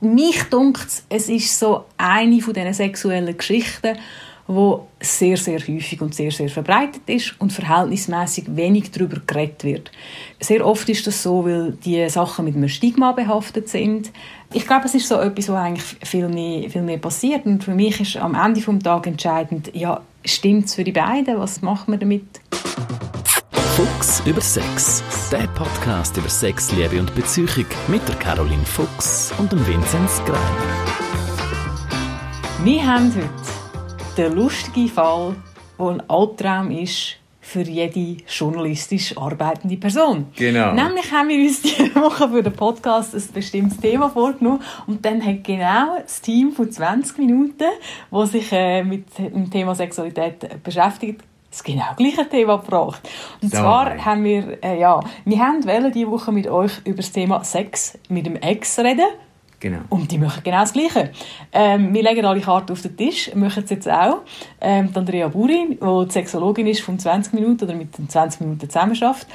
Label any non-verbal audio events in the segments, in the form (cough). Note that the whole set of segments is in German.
mich dunkt es ist so eine von diesen sexuellen Geschichten, wo sehr, sehr häufig und sehr, sehr verbreitet ist und verhältnismäßig wenig darüber geredet wird. Sehr oft ist das so, weil die Sachen mit einem Stigma behaftet sind. Ich glaube, es ist so etwas, was eigentlich viel mehr, viel mehr passiert und für mich ist am Ende des Tages entscheidend, ja, stimmt es für die beiden? Was macht man damit? Fuchs über Sex. Der Podcast über Sex, Liebe und Beziehung mit der Caroline Fuchs und dem Vinzenz Greiner. Wir haben heute den lustigen Fall, der ein Albtraum ist für jede journalistisch arbeitende Person. Genau. Nämlich haben wir uns diese (laughs) Woche für den Podcast ein bestimmtes Thema vorgenommen und dann hat genau das Team von 20 Minuten, das sich äh, mit dem Thema Sexualität beschäftigt, das genau gleiche Thema gebracht. Und So. zwar haben wir, äh, ja, wir haben wollen diese Woche mit euch über das Thema Sex mit dem Ex reden. Genau. Und die machen genau das Gleiche. Ähm, wir legen alle Karten auf den Tisch, machen es jetzt auch. Ähm, die Andrea Burin, die Sexologin ist von 20 Minuten oder mit den 20 Minuten zusammenarbeitet,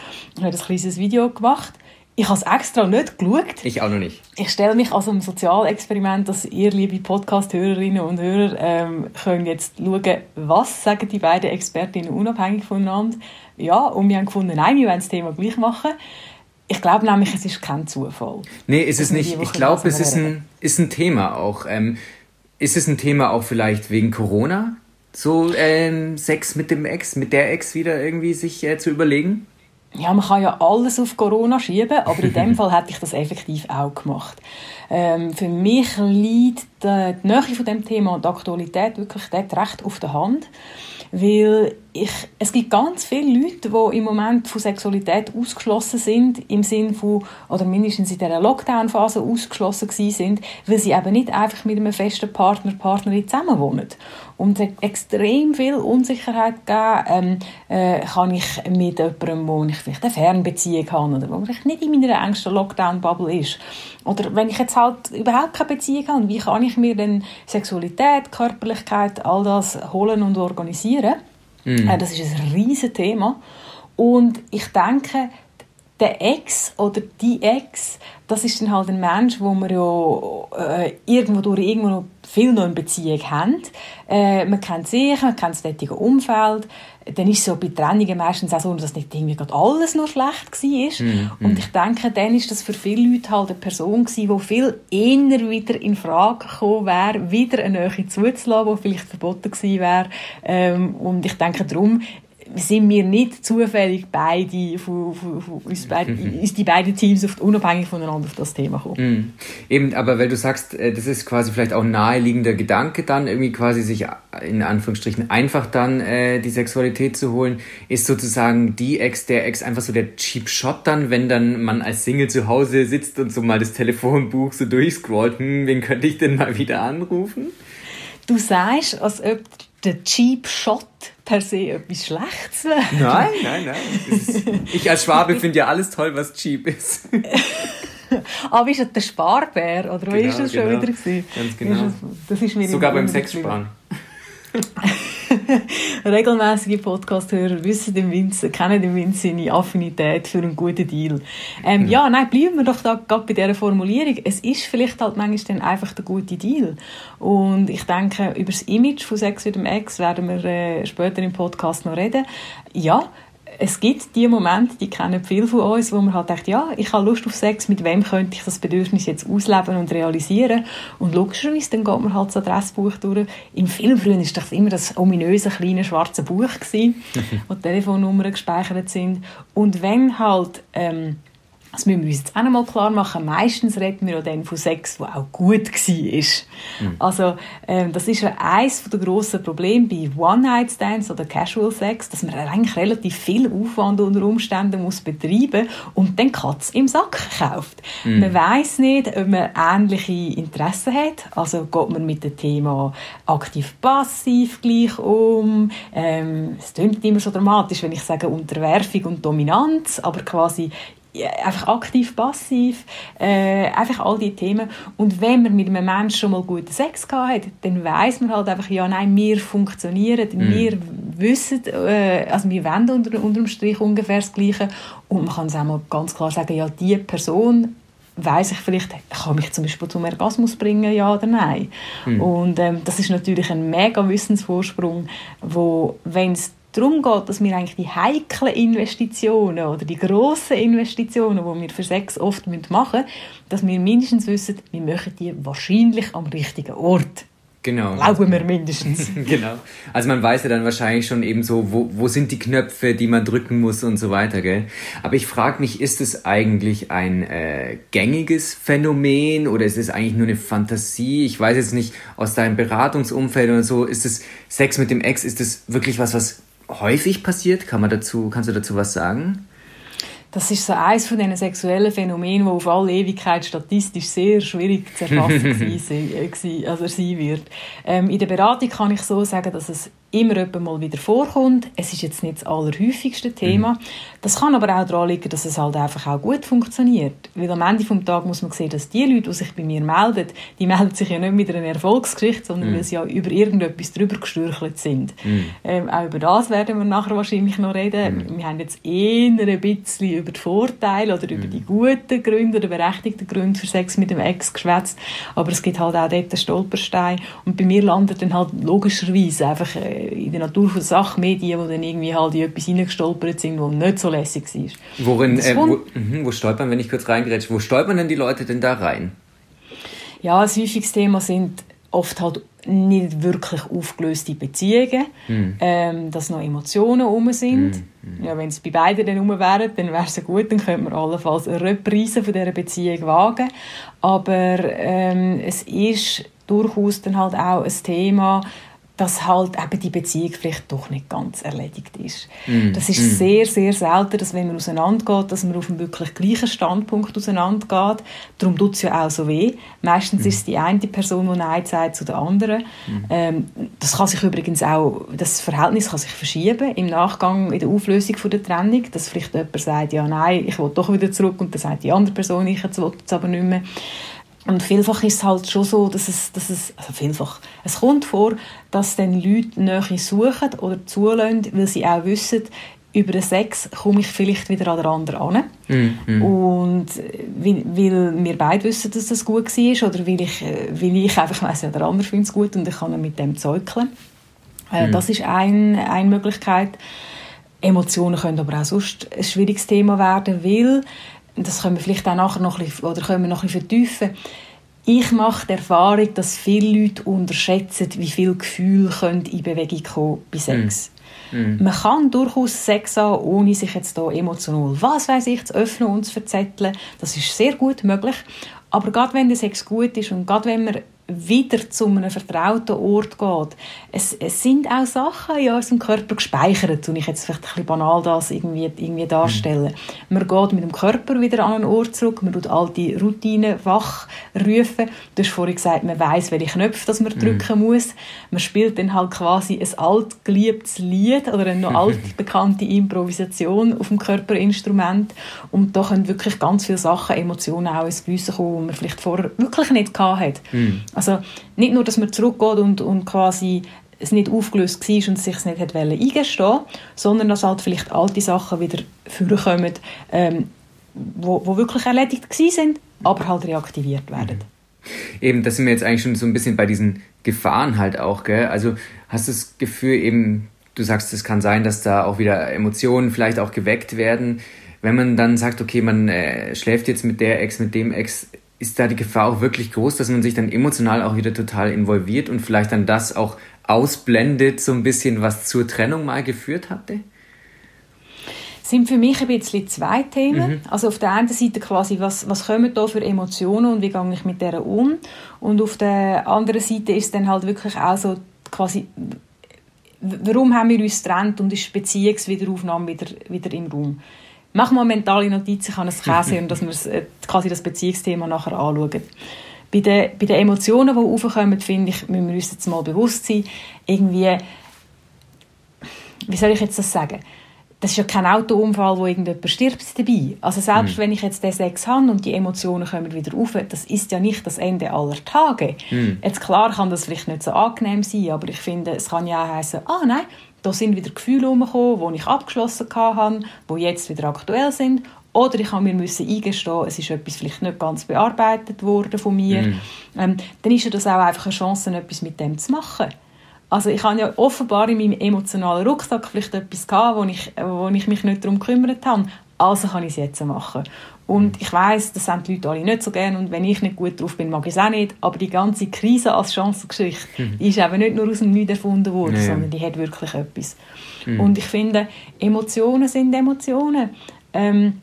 hat ein kleines Video gemacht. Ich habe es extra nicht geschaut. Ich auch noch nicht. Ich stelle mich als ein Sozialexperiment, dass ihr, liebe Podcast-Hörerinnen und Hörer, ähm, können jetzt schauen, was sagen die beiden Expertinnen unabhängig voneinander. Ja, und wir haben gefunden, nein, wir wollen das Thema gleich machen. Ich glaube nämlich, es ist kein Zufall. Nee, ist es nicht. Ich glaube, es ist ein, ist ein Thema auch. Ähm, ist es ein Thema auch vielleicht wegen Corona? So ähm, Sex mit dem Ex, mit der Ex wieder irgendwie sich äh, zu überlegen? Ja, man kann ja alles auf Corona schieben, aber in dem (laughs) Fall hätte ich das effektiv auch gemacht. Ähm, für mich liegt die, die Nähe von dem Thema und die Aktualität wirklich dort recht auf der Hand, weil ich, es gibt ganz viele Leute, die im Moment von Sexualität ausgeschlossen sind, im Sinn von, oder mindestens in dieser Lockdown-Phase ausgeschlossen sind, weil sie eben nicht einfach mit einem festen Partner, Partnerin zusammenwohnen. Und es hat extrem viel Unsicherheit gegeben, ähm, äh, kann ich mit jemandem, wo ich vielleicht eine Fernbeziehung habe oder wo vielleicht nicht in meiner engsten Lockdown-Bubble ist. Oder wenn ich jetzt halt überhaupt keine Beziehung habe, wie kann ich mir denn Sexualität, Körperlichkeit, all das holen und organisieren? Äh, das ist ein riesiges Thema. Und ich denke, der Ex oder die Ex, das ist dann halt ein Mensch, wo wir ja äh, irgendwo durch irgendwo noch viel noch in Beziehung haben. Äh, man kennt sich, man kennt das dortige Umfeld. Dann ist es so bei Trennungen meistens auch so, dass nicht irgendwie gerade alles nur schlecht war. Und ich denke, dann ist das für viele Leute halt eine Person gewesen, die viel eher wieder in Frage gekommen wäre, wieder eine Nähe zuzulassen, die vielleicht verboten gewesen wäre. Ähm, und ich denke, darum sind wir nicht zufällig beide, von, von, von uns, beide, (laughs) uns die beiden Teams auf, unabhängig voneinander auf das Thema gekommen. Mhm. Eben, aber weil du sagst, äh, das ist quasi vielleicht auch ein naheliegender Gedanke, dann irgendwie quasi sich äh, in Anführungsstrichen einfach dann äh, die Sexualität zu holen, ist sozusagen die Ex, der Ex einfach so der Cheap Shot dann, wenn dann man als Single zu Hause sitzt und so mal das Telefonbuch so durchscrollt, hm, wen könnte ich denn mal wieder anrufen? Du sagst, als ob der Cheap Shot per se etwas Schlechtes. Nein, nein, nein. Ist, (laughs) ich als Schwabe finde ja alles toll, was cheap ist. (laughs) Aber ist das der Sparbär? Oder wo Genau, ist das schon genau. wieder? Gewesen? Ganz genau. Ist das, das ist mir Sogar beim Sexsparen. (laughs) Regelmäßige Podcast-Hörer wissen den Vince, kennen den Vince seine Affinität für einen guten Deal. Ähm, ja, nein, bleiben wir doch da gerade bei dieser Formulierung. Es ist vielleicht halt manchmal dann einfach der gute Deal. Und ich denke, über das Image von Sex mit dem Ex werden wir äh, später im Podcast noch reden. Ja, es gibt die Momente, die kennen viele von uns, wo man halt denkt, ja, ich habe Lust auf Sex, mit wem könnte ich das Bedürfnis jetzt ausleben und realisieren? Und logischerweise, dann geht man halt das Adressbuch durch. Im Film früher war das immer das ominöse kleine schwarze Buch, gewesen, (laughs) wo die Telefonnummern gespeichert sind. Und wenn halt... Ähm, das müssen wir uns jetzt auch noch mal klar machen. Meistens reden wir ja dann von Sex, der auch gut war. Also, ähm, das ist ja eines der grossen Probleme bei One-Night-Stands oder Casual Sex, dass man eigentlich relativ viel Aufwand unter Umständen muss betreiben und dann Katz im Sack kauft. Man weiß nicht, ob man ähnliche Interessen hat. Also geht man mit dem Thema aktiv-passiv gleich um. Ähm, es klingt immer so dramatisch, wenn ich sage Unterwerfung und Dominanz, aber quasi ja, einfach aktiv, passiv, äh, einfach all die Themen. Und wenn man mit einem Menschen schon mal guten Sex gehabt hat, dann weiß man halt einfach, ja, nein, wir funktionieren, wir wissen, äh, also wir wollen unter, unterm Strich ungefähr das Gleiche. Und man kann es auch mal ganz klar sagen, ja, die Person weiß ich vielleicht, kann mich zum Beispiel zum Orgasmus bringen, ja oder nein. Mhm. Und ähm, das ist natürlich ein mega Wissensvorsprung, wo, wenn es darum geht, dass wir eigentlich die heiklen Investitionen oder die grossen Investitionen, die wir für Sex oft machen müssen, dass wir mindestens wissen, wir machen die wahrscheinlich am richtigen Ort. Genau. Glauben wir mindestens. (laughs) genau. Also man weiß ja dann wahrscheinlich schon eben so, wo, wo sind die Knöpfe, die man drücken muss und so weiter, gell? Aber ich frage mich, ist es eigentlich ein äh, gängiges Phänomen oder ist es eigentlich nur eine Fantasie? Ich weiß jetzt nicht, aus deinem Beratungsumfeld oder so, ist es Sex mit dem Ex, ist es wirklich was, was häufig passiert? Kann man dazu, kannst du dazu was sagen? Das ist so eines von diesen sexuellen Phänomenen, die auf alle Ewigkeit statistisch sehr schwierig zu erfassen (laughs) äh, also sein wird. Ähm, in der Beratung kann ich so sagen, dass es immer mal wieder vorkommt. Es ist jetzt nicht das allerhäufigste Thema. Mhm. Das kann aber auch daran liegen, dass es halt einfach auch gut funktioniert. Weil am Ende des Tages muss man sehen, dass die Leute, die sich bei mir melden, die melden sich ja nicht mit einer Erfolgsgeschichte, sondern mhm. weil sie ja über irgendetwas drüber gestürchelt sind. Mhm. Ähm, auch über das werden wir nachher wahrscheinlich noch reden. Mhm. Wir haben jetzt eher ein bisschen über die Vorteile oder über mhm. die guten Gründe oder berechtigten Gründe für Sex mit dem Ex geschwätzt. Aber es gibt halt auch dort einen Stolperstein. Und bei mir landet dann halt logischerweise einfach äh, in der Natur von Sachmedien, wo dann irgendwie halt in etwas hineingestolpert sind, was nicht so lässig war. Worin, äh, wo, mh, wo stolpern, wenn ich kurz reingrätsche, wo stolpern denn die Leute denn da rein? Ja, ein häufiges Thema sind oft halt nicht wirklich aufgelöste Beziehungen, mm. ähm, dass noch Emotionen rum sind. Mm. Ja, wenn es bei beiden dann rum wären, dann wäre es gut, dann könnte man allenfalls eine Reprise von dieser Beziehung wagen. Aber ähm, es ist durchaus dann halt auch ein Thema, dass halt eben die Beziehung vielleicht doch nicht ganz erledigt ist. Mm. Das ist mm. sehr, sehr selten, dass wenn man auseinandergeht, dass man auf einem wirklich gleichen Standpunkt auseinandergeht. Darum tut es ja auch so weh. Meistens mm. ist es die eine Person, die Nein sagt zu der anderen. Mm. Ähm, das kann sich übrigens auch, das Verhältnis kann sich verschieben im Nachgang, in der Auflösung von der Trennung, dass vielleicht jemand sagt, ja, nein, ich will doch wieder zurück und dann sagt die andere Person, ich will es aber nicht mehr. Und vielfach ist es halt schon so, dass es, dass es also vielfach, es kommt vor, dass dann Leute Nähe suchen oder zulassen, weil sie auch wissen, über den Sex komme ich vielleicht wieder an den anderen an. Mm, mm. Und weil, weil, wir beide wissen, dass das gut war oder weil ich, weil ich einfach weiss, ja, der andere findet es gut und ich kann mit dem zeugeln. Äh, mm. Das ist ein, eine Möglichkeit. Emotionen können aber auch sonst ein schwieriges Thema werden, weil das können wir vielleicht auch nachher noch ein bisschen, oder können wir noch ein bisschen vertiefen. Ich mache die Erfahrung, dass viele Leute unterschätzen, wie viel Gefühl können in Bewegung kommen bei Sex. Mm. Mm. Man kann durchaus Sex haben, ohne sich jetzt da emotional, was weiß ich, zu öffnen und zu verzetteln. Das ist sehr gut möglich. Aber gerade wenn der Sex gut ist und gerade wenn man wieder zu einem vertrauten Ort geht. Es, es sind auch Sachen in unserem Körper gespeichert, und ich jetzt vielleicht ein bisschen banal das irgendwie, irgendwie darstellen. Mhm. Man geht mit dem Körper wieder an einen Ort zurück, man tut alte Routinen wachrufen. Du hast vorhin gesagt, man weiß, welche Knöpfe das man mhm. drücken muss. Man spielt dann halt quasi ein altgeliebtes Lied oder eine noch (laughs) altbekannte Improvisation auf dem Körperinstrument und da können wirklich ganz viele Sachen, Emotionen auch ins Gewissen kommen, die man vielleicht vorher wirklich nicht hatte. Mhm. Also nicht nur, dass man zurückgeht und, und quasi es nicht aufgelöst war und sich es nicht hat eingestehen sondern dass halt vielleicht alte Sachen wieder vorkommen, ähm, wo, wo wirklich erledigt sind, aber halt reaktiviert werden. Mhm. Eben, das sind wir jetzt eigentlich schon so ein bisschen bei diesen Gefahren halt auch, gell? Also hast du das Gefühl eben, du sagst, es kann sein, dass da auch wieder Emotionen vielleicht auch geweckt werden. Wenn man dann sagt, okay, man äh, schläft jetzt mit der Ex, mit dem Ex, ist da die Gefahr auch wirklich groß, dass man sich dann emotional auch wieder total involviert und vielleicht dann das auch ausblendet, so ein bisschen, was zur Trennung mal geführt hatte? sind für mich ein bisschen zwei Themen. Mhm. Also auf der einen Seite quasi, was, was kommen da für Emotionen und wie gehe ich mit denen um? Und auf der anderen Seite ist dann halt wirklich auch so quasi, warum haben wir uns getrennt und ist Beziehungswiederaufnahme wieder, wieder im Raum? Mach mal mentale Notizen, kann es Käse und dass wir äh, quasi das Beziehungsthema nachher anschauen. Bei den, bei den Emotionen, die aufkommen, finde ich, müssen wir uns jetzt mal bewusst sein, irgendwie, wie soll ich jetzt das sagen? Das ist ja kein Autounfall, wo irgendjemand stirbt dabei. Also selbst mhm. wenn ich jetzt den Sex habe und die Emotionen kommen wieder auf, das ist ja nicht das Ende aller Tage. Mhm. Jetzt klar kann das vielleicht nicht so angenehm sein, aber ich finde, es kann ja auch heißen, ah nein, da sind wieder Gefühle herumgekommen, die ich abgeschlossen hatte, die jetzt wieder aktuell sind. Oder ich habe mir müssen eingestehen, es ist etwas vielleicht nicht ganz bearbeitet worden von mir. Mm. Ähm, dann ist ja das auch einfach eine Chance, etwas mit dem zu machen. Also ich habe ja offenbar in meinem emotionalen Rucksack vielleicht etwas gehabt, wo ich, wo ich mich nicht darum gekümmert habe. Also kann ich es jetzt machen. Und ich weiß, das sind die Leute alle nicht so gerne und wenn ich nicht gut drauf bin, mag ich es auch nicht. Aber die ganze Krise als Chancengeschichte mhm. ist eben nicht nur aus dem Nichts erfunden worden, ja. sondern die hat wirklich etwas. Mhm. Und ich finde, Emotionen sind Emotionen. Ähm,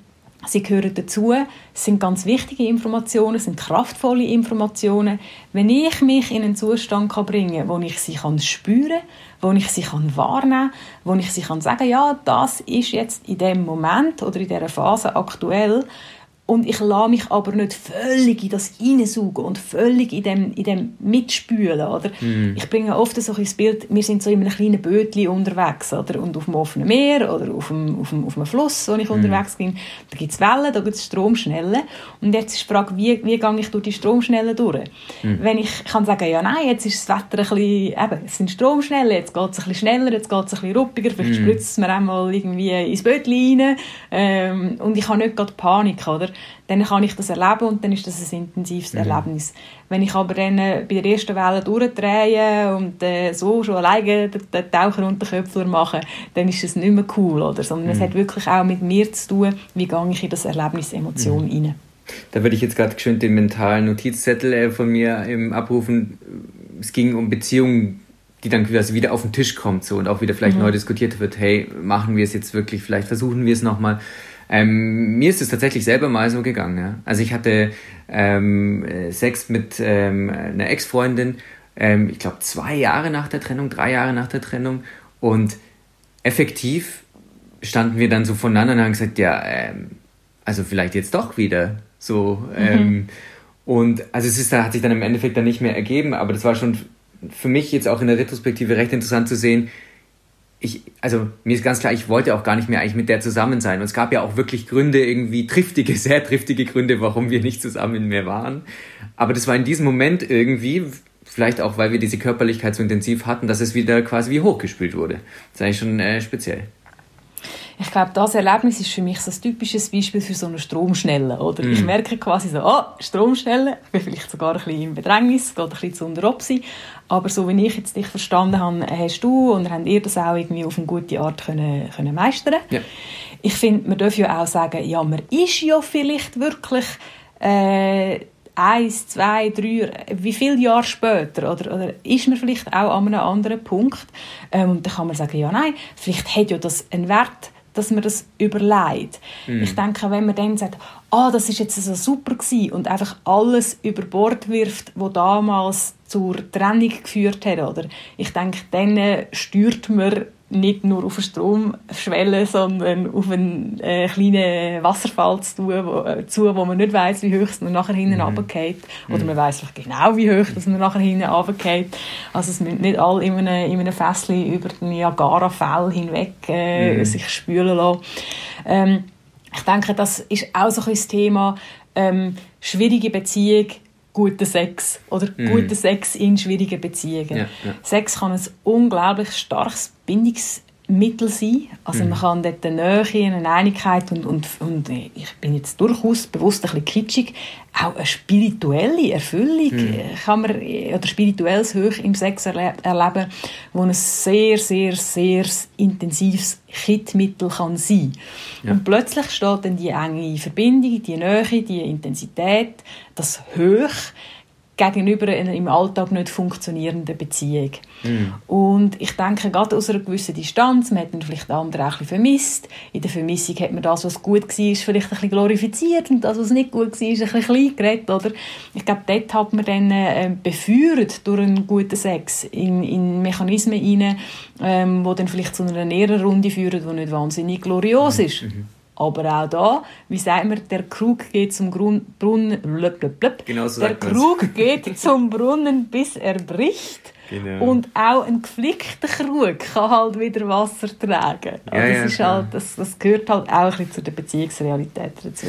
Sie gehören dazu, sind ganz wichtige Informationen, sind kraftvolle Informationen. Wenn ich mich in einen Zustand kann bringen kann, wo ich sie kann spüren kann, wo ich sie kann wahrnehmen kann, wo ich sie kann sagen ja, das ist jetzt in dem Moment oder in dieser Phase aktuell, und ich lasse mich aber nicht völlig in das hineinsaugen und völlig in dem, in dem mitspülen, oder? Mm. Ich bringe oft so ein Bild, wir sind so in einem kleinen Bötchen unterwegs, oder? Und auf dem offenen Meer oder auf dem, auf dem, auf einem Fluss, wo ich mm. unterwegs bin, da gibt es Wellen, da gibt es Stromschnellen. Und jetzt ist die Frage, wie, wie gehe ich durch die Stromschnellen durch? Mm. Wenn ich kann sagen, ja nein, jetzt ist das Wetter ein bisschen, eben, es sind Stromschnellen, jetzt geht es ein bisschen schneller, jetzt geht es ein bisschen ruppiger, vielleicht mm. spritzt es mir einmal irgendwie ins Bötchen rein, ähm, und ich habe nicht gerade Panik, oder? Dann kann ich das erleben und dann ist das ein intensives mhm. Erlebnis. Wenn ich aber dann äh, bei der ersten Welle durchdrehe und äh, so schon alleine den, den Taucher unter den Köpfen mache, dann ist es nicht mehr cool, oder? sondern mhm. es hat wirklich auch mit mir zu tun, wie gehe ich in das Erlebnis Emotion mhm. rein. Da würde ich jetzt gerade schön den mentalen Notizzettel äh, von mir ähm, abrufen. Es ging um Beziehungen, die dann quasi wieder auf den Tisch kommt so und auch wieder vielleicht mhm. neu diskutiert wird, hey, machen wir es jetzt wirklich, vielleicht versuchen wir es nochmal. Ähm, mir ist es tatsächlich selber mal so gegangen. Ja? Also ich hatte ähm, Sex mit ähm, einer Ex-Freundin, ähm, ich glaube zwei Jahre nach der Trennung, drei Jahre nach der Trennung und effektiv standen wir dann so voneinander und haben gesagt, ja, ähm, also vielleicht jetzt doch wieder so. Mhm. Ähm, und also es ist, hat sich dann im Endeffekt dann nicht mehr ergeben, aber das war schon für mich jetzt auch in der Retrospektive recht interessant zu sehen, ich, also mir ist ganz klar, ich wollte auch gar nicht mehr eigentlich mit der zusammen sein. Und es gab ja auch wirklich Gründe, irgendwie triftige, (laughs) sehr triftige Gründe, warum wir nicht zusammen mehr waren. Aber das war in diesem Moment irgendwie, vielleicht auch, weil wir diese Körperlichkeit so intensiv hatten, dass es wieder quasi wie hochgespült wurde. Das ist eigentlich schon äh, speziell ich glaube, das Erlebnis ist für mich so ein typisches Beispiel für so eine Stromschnelle. Oder? Mm. Ich merke quasi so, ah, Stromschnelle, ich bin vielleicht sogar ein bisschen im Bedrängnis, geht ein bisschen zu unter Opsi. Aber so wie ich jetzt dich verstanden habe, hast du und habt ihr das auch irgendwie auf eine gute Art können, können meistern ja. Ich finde, man darf ja auch sagen, ja, man ist ja vielleicht wirklich... Äh, eins, zwei, drei, wie viele Jahre später, oder, oder ist man vielleicht auch an einem anderen Punkt? Ähm, und dann kann man sagen, ja, nein, vielleicht hat ja das einen Wert, dass man das überlegt. Mm. Ich denke, wenn man dann sagt, ah, oh, das ist jetzt so super gewesen und einfach alles über Bord wirft, wo damals zur Trennung geführt hat, oder? Ich denke, dann steuert man nicht nur auf eine Stromschwelle, sondern auf einen äh, kleinen Wasserfall zu, wo, äh, zu, wo man nicht weiß, wie hoch es nachher hinten mhm. runtergeht. Oder mhm. man weiß genau, wie hoch es nachher hinten runtergeht. Also es müssen nicht alle in einem, in einem Fässchen über den Niagara-Fell hinweg äh, mhm. sich spülen lassen. Ähm, ich denke, das ist auch so ein Thema, ähm, schwierige Beziehung, guter Sex oder mm. guter Sex in schwierigen Beziehungen. Ja, ja. Sex kann ein unglaublich starkes Bindungsmittel sein. Also mm. man kann dort eine Nähe, eine Einigkeit und, und, und ich bin jetzt durchaus bewusst ein bisschen kitschig, auch eine spirituelle Erfüllung mm. kann man, oder spirituelles Hoch im Sex erle erleben, wo ein sehr, sehr, sehr intensives Kitmittel kann sein. Ja. Und plötzlich steht dann die enge Verbindung, die Nähe, die Intensität, das Hoch gegenüber einer im Alltag nicht funktionierenden Beziehung. Mm. Und ich denke, gerade aus einer gewissen Distanz, man hat dann vielleicht andere auch ein bisschen vermisst. In der Vermissung hat man das, was gut war, vielleicht ein bisschen glorifiziert und das, was nicht gut war, ein bisschen klein geredet, oder? Ich glaube, dort hat man dann äh, beführt durch einen guten Sex in, in Mechanismen hinein, ähm, die dann vielleicht zu einer näheren Runde führen, die nicht wahnsinnig glorios mhm. ist. Mm aber auch da, wie sagt man, der Krug geht zum Brunnen, blub, blub, blub. Genau so der Krug geht (laughs) zum Brunnen, bis er bricht. Genau. Und auch ein geflickter Krug kann halt wieder Wasser tragen. Ja, das, ja, ist halt, das, das gehört halt auch ein bisschen zu der Beziehungsrealität dazu.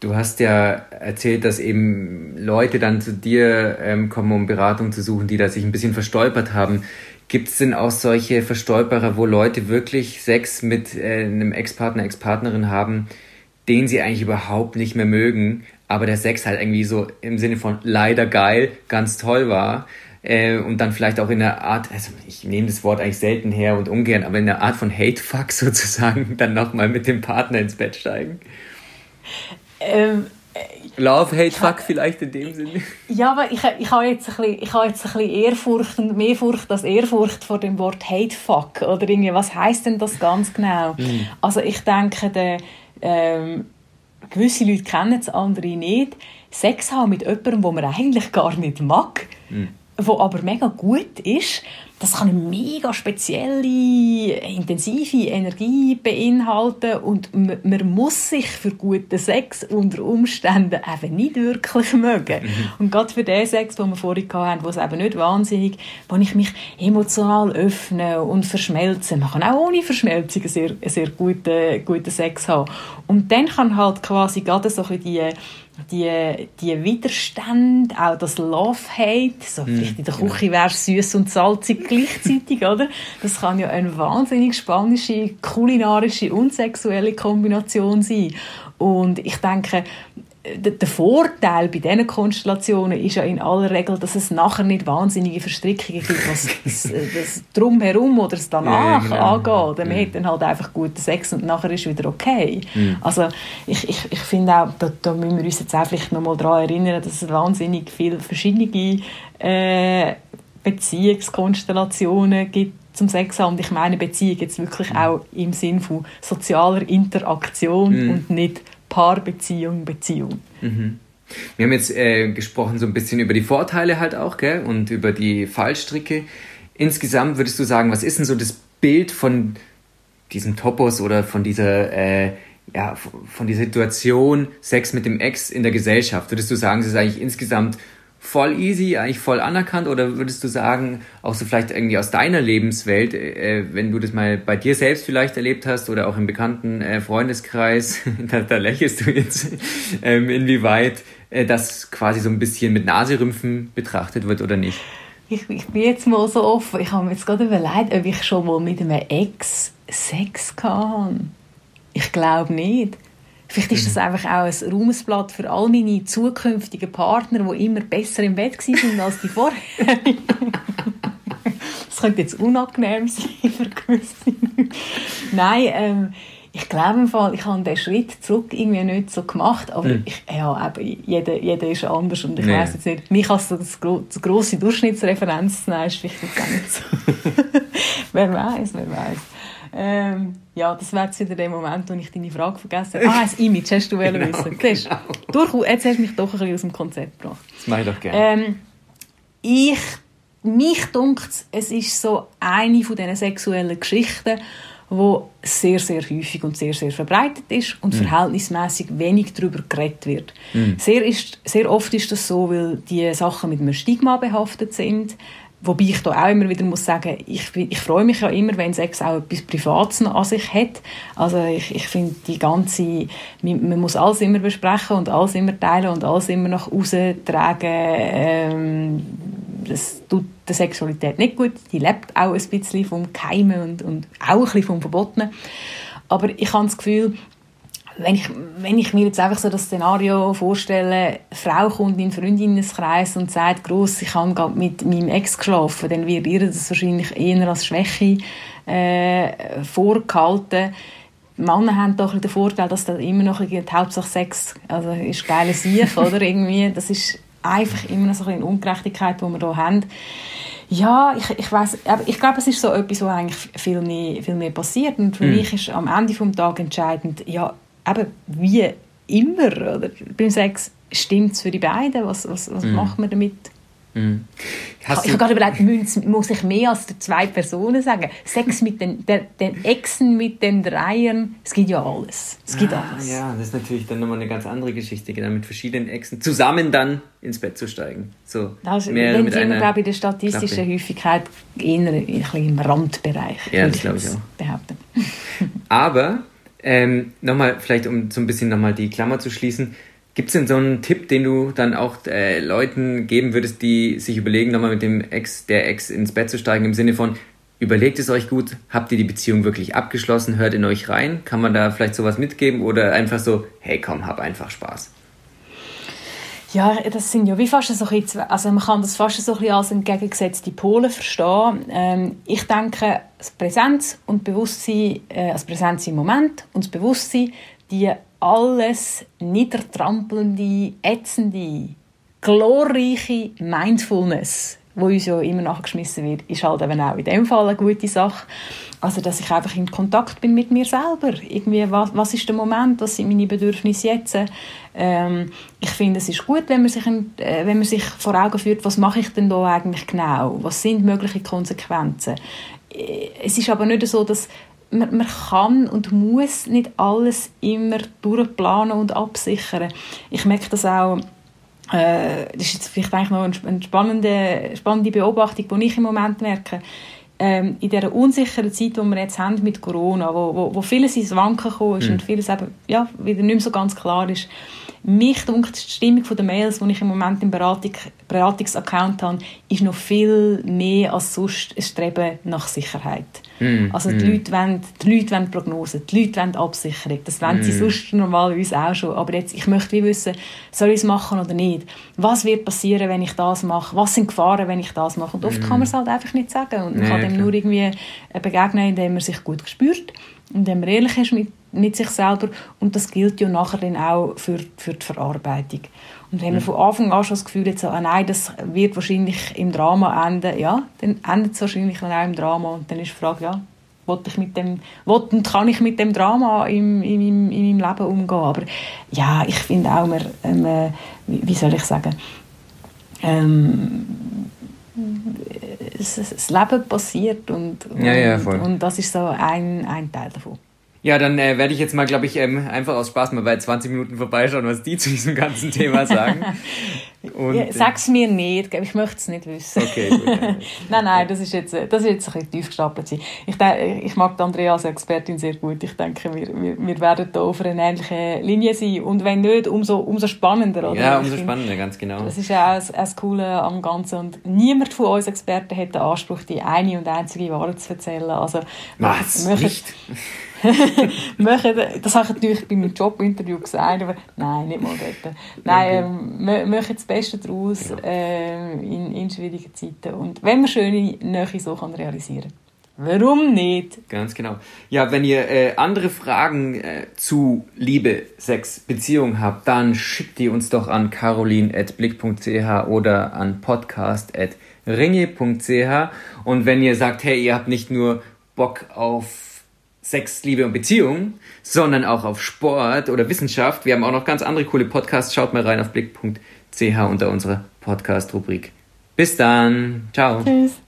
Du hast ja erzählt, dass eben Leute dann zu dir ähm, kommen, um Beratung zu suchen, die da sich ein bisschen verstolpert haben. Gibt es denn auch solche Verstolperer, wo Leute wirklich Sex mit äh, einem Ex-Partner, Ex-Partnerin haben, den sie eigentlich überhaupt nicht mehr mögen, aber der Sex halt irgendwie so im Sinne von leider geil, ganz toll war. Äh, und dann vielleicht auch in der Art, also ich nehme das Wort eigentlich selten her und ungern, aber in der Art von Hate-Fuck (laughs) sozusagen dann nochmal mit dem Partner ins Bett steigen. Ähm, Love, Hate, Fuck vielleicht in dem Sinne. Ja, aber ich, ich habe jetzt, ein bisschen, ich habe jetzt ein bisschen Ehrfurcht und mehr Furcht als Ehrfurcht vor dem Wort Hate, Fuck. Oder irgendwie, was heißt denn das ganz genau? Mhm. Also ich denke, der, ähm, gewisse Leute kennen es, andere nicht. Sex haben mit jemandem, den man eigentlich gar nicht mag, mhm. wo aber mega gut ist, das kann eine mega spezielle, intensive Energie beinhalten und man muss sich für guten Sex unter Umständen eben nicht wirklich mögen. Mhm. Und gerade für den Sex, den wir vorhin hatten, wo es eben nicht wahnsinnig, wo ich mich emotional öffne und verschmelze. Man kann auch ohne Verschmelzung einen sehr, sehr guten, guten Sex haben. Und dann kann halt quasi gerade so die die, die Widerstände, auch das Love-Hate, so mm, vielleicht in der genau. Küche wäre es süß und salzig gleichzeitig, (laughs) oder? Das kann ja eine wahnsinnig spanische, kulinarische und sexuelle Kombination sein. Und ich denke, der Vorteil bei diesen Konstellationen ist ja in aller Regel, dass es nachher nicht wahnsinnige Verstrickungen gibt, was (laughs) das, das Drumherum oder das Danach ja, genau. angeht. Man ja. hat dann halt einfach guten Sex und nachher ist wieder okay. Mhm. Also ich, ich, ich finde auch, da, da müssen wir uns jetzt auch vielleicht noch mal daran erinnern, dass es wahnsinnig viele verschiedene äh, Beziehungskonstellationen gibt zum Sex haben. Und ich meine Beziehung jetzt wirklich mhm. auch im Sinn von sozialer Interaktion mhm. und nicht Paarbeziehung, Beziehung. Mhm. Wir haben jetzt äh, gesprochen so ein bisschen über die Vorteile halt auch, gell? Und über die Fallstricke. Insgesamt würdest du sagen, was ist denn so das Bild von diesem Topos oder von dieser, äh, ja, von dieser Situation Sex mit dem Ex in der Gesellschaft? Würdest du sagen, es ist eigentlich insgesamt voll easy, eigentlich voll anerkannt? Oder würdest du sagen, auch so vielleicht irgendwie aus deiner Lebenswelt, äh, wenn du das mal bei dir selbst vielleicht erlebt hast oder auch im bekannten äh, Freundeskreis, (laughs) da, da, lächelst du jetzt, ähm, inwieweit äh, das quasi so ein bisschen mit Naserümpfen betrachtet wird oder nicht? Ich, ich bin jetzt mal so offen. Ich habe mir jetzt gerade überlegt, ob ich schon mal mit einem Ex Sex hatte. Ich glaube nicht. Vielleicht ist das mhm. einfach auch ein Ruhmesblatt für all meine zukünftigen Partner, die immer besser im Bett waren als die vorher. (laughs) das könnte jetzt unangenehm sein für gewisse Nein, ähm, ich glaube im Fall, ich habe den Schritt zurück irgendwie nicht so gemacht, aber mhm. ich, ja, eben, jeder, jeder ist anders und ich nee. weiß jetzt nicht, mich als das, gro das grosse Durchschnittsreferenz zu nehmen, ist vielleicht jetzt auch nicht so. (laughs) (laughs) wer weiß, wer weiß. Ähm, ja, das wäre jetzt wieder der Moment, wo ich deine Frage vergessen habe. (laughs) Ah, das Image hast du genau, wissen. Genau. Durch, jetzt hast du mich doch ein bisschen aus dem Konzept gebracht. Das mache ich doch gerne. Ähm, ich, mich dunkt es ist so eine von diesen sexuellen Geschichten, wo sehr, sehr häufig und sehr, sehr verbreitet ist und mm. verhältnismäßig wenig darüber geredet wird. Mm. Sehr, ist, sehr oft ist das so, weil die Sachen mit einem Stigma behaftet sind. Wobei ich da auch immer wieder muss sagen, ich, ich freue mich ja immer, wenn Sex auch etwas Privates an sich hat. Also ich, ich finde die ganze, man, man, muss alles immer besprechen und alles immer teilen und alles immer nach außen tragen. Ähm, das tut der Sexualität nicht gut. Die lebt auch ein bisschen vom Keimen und, und auch ein bisschen vom Verbotenen. Aber ich habe das Gefühl, wenn ich, wenn ich mir jetzt einfach so das Szenario vorstelle, eine Frau kommt in einen Freundinnenkreis und sagt, gross, ich habe gerade mit meinem Ex geschlafen, dann wird ihr das wahrscheinlich eher als Schwäche äh, vorgehalten. Männer haben doch den Vorteil, dass da immer noch die Hauptsache Sex, also ist geile Sieg, (laughs) oder irgendwie, das ist einfach immer noch so eine Ungerechtigkeit, die wir hier haben. Ja, ich, ich weiß, aber ich glaube, es ist so etwas, was eigentlich viel mehr, viel mehr passiert und für mm. mich ist am Ende des Tages entscheidend, ja, eben wie immer, oder? beim Sex stimmt es für die beiden, was, was, was mm. macht man damit? Mm. ich habe gerade überlegt, (laughs) muss ich mehr als zwei Personen sagen? Sex mit den, der, den Exen, mit den Dreiern, es gibt ja alles. Es gibt ah, alles. Ja, das ist natürlich dann nochmal eine ganz andere Geschichte, genau, mit verschiedenen Exen zusammen dann ins Bett zu steigen. So, das, mehr mit sind wir, glaube ich, in der statistischen Klappe. Häufigkeit eher ein bisschen im Randbereich. Ja, das glaube ich auch. Behaupten. Aber ähm, nochmal, vielleicht um so ein bisschen nochmal die Klammer zu schließen, gibt es denn so einen Tipp, den du dann auch äh, Leuten geben würdest, die sich überlegen, nochmal mit dem Ex, der Ex ins Bett zu steigen, im Sinne von, Überlegt es euch gut, habt ihr die Beziehung wirklich abgeschlossen, hört in euch rein? Kann man da vielleicht sowas mitgeben oder einfach so, hey komm, hab einfach Spaß? Ja, das sind ja wie fast so ein bisschen, also man kann das fast so ein bisschen als entgegengesetzte Pole verstehen. Ähm, ich denke, das Präsenz und Bewusstsein, äh, das Präsenz im Moment und das Bewusstsein, die alles niedertrampelnde, ätzende, glorreiche Mindfulness, wo uns ja immer nachgeschmissen wird, ist halt eben auch in dem Fall eine gute Sache. Also, dass ich einfach in Kontakt bin mit mir selber. Irgendwie, was, was ist der Moment, was sind meine Bedürfnisse jetzt? Ähm, ich finde, es ist gut, wenn man, sich, äh, wenn man sich vor Augen führt, was mache ich denn da eigentlich genau? Was sind mögliche Konsequenzen? Äh, es ist aber nicht so, dass man, man kann und muss nicht alles immer durchplanen und absichern. Ich merke das auch äh, das ist jetzt vielleicht eigentlich noch eine spannende, spannende Beobachtung, die ich im Moment merke. Ähm, in dieser unsicheren Zeit, die wir jetzt haben mit Corona, wo, wo, wo vieles ins Wanken gekommen ist mhm. und vieles eben, ja, wieder nicht mehr so ganz klar ist, mich dunkt die Stimmung der Mails, die ich im Moment im Beratung, Beratungsaccount habe, ist noch viel mehr als sonst ein Streben nach Sicherheit. Mm, also die, mm. Leute wollen, die Leute wollen Prognosen, die Leute wollen Absicherung. Das wollen mm. sie sonst normalerweise auch schon. Aber jetzt, ich möchte wie wissen, soll ich es machen oder nicht? Was wird passieren, wenn ich das mache? Was sind Gefahren, wenn ich das mache? Und oft kann man es halt einfach nicht sagen. Und man nee, kann dem nur irgendwie begegnen, indem man sich gut spürt, indem man ehrlich ist mit mit sich selber und das gilt ja nachher dann auch für, für die Verarbeitung. Und wenn man von Anfang an schon das Gefühl hat, so, ah nein, das wird wahrscheinlich im Drama enden, ja, dann endet es wahrscheinlich dann auch im Drama und dann ist die Frage, ja, ich mit dem, und kann ich mit dem Drama in, in, in meinem Leben umgehen? Aber ja, ich finde auch, man, ähm, wie soll ich sagen, ähm, das Leben passiert und, und, ja, ja, und das ist so ein, ein Teil davon. Ja, dann äh, werde ich jetzt mal, glaube ich, ähm, einfach aus Spaß mal bei 20 Minuten vorbeischauen, was die (laughs) zu diesem ganzen Thema sagen. Und, ja, sag's mir nicht, ich möchte es nicht wissen. Okay, gut. (laughs) nein, nein, das ist jetzt, das ist jetzt ein bisschen tief gestapelt. Ich, denke, ich mag Andrea als Expertin sehr gut. Ich denke, wir, wir, wir werden da auf einer ähnlichen Linie sein. Und wenn nicht, umso, umso spannender. Oder? Ja, umso ich spannender, ganz genau. Das ist ja auch das, Coole am Ganzen. Und niemand von uns Experten hat den Anspruch, die eine und einzige Wahrheit zu erzählen. Also, was? Nicht? (laughs) das habe ich natürlich bei meinem Jobinterview gesagt, aber nein, nicht mal dort. Nein, ähm, machen das Beste daraus ja. äh, in, in schwierigen Zeiten. Und wenn man schöne Nähe so kann realisieren Warum nicht? Ganz genau. Ja, wenn ihr äh, andere Fragen äh, zu Liebe, Sex, Beziehung habt, dann schickt die uns doch an carolin.blick.ch oder an podcast.ringe.ch. Und wenn ihr sagt, hey, ihr habt nicht nur Bock auf Sex, Liebe und Beziehung, sondern auch auf Sport oder Wissenschaft. Wir haben auch noch ganz andere coole Podcasts. Schaut mal rein auf blick.ch unter unserer Podcast-Rubrik. Bis dann. Ciao. Tschüss.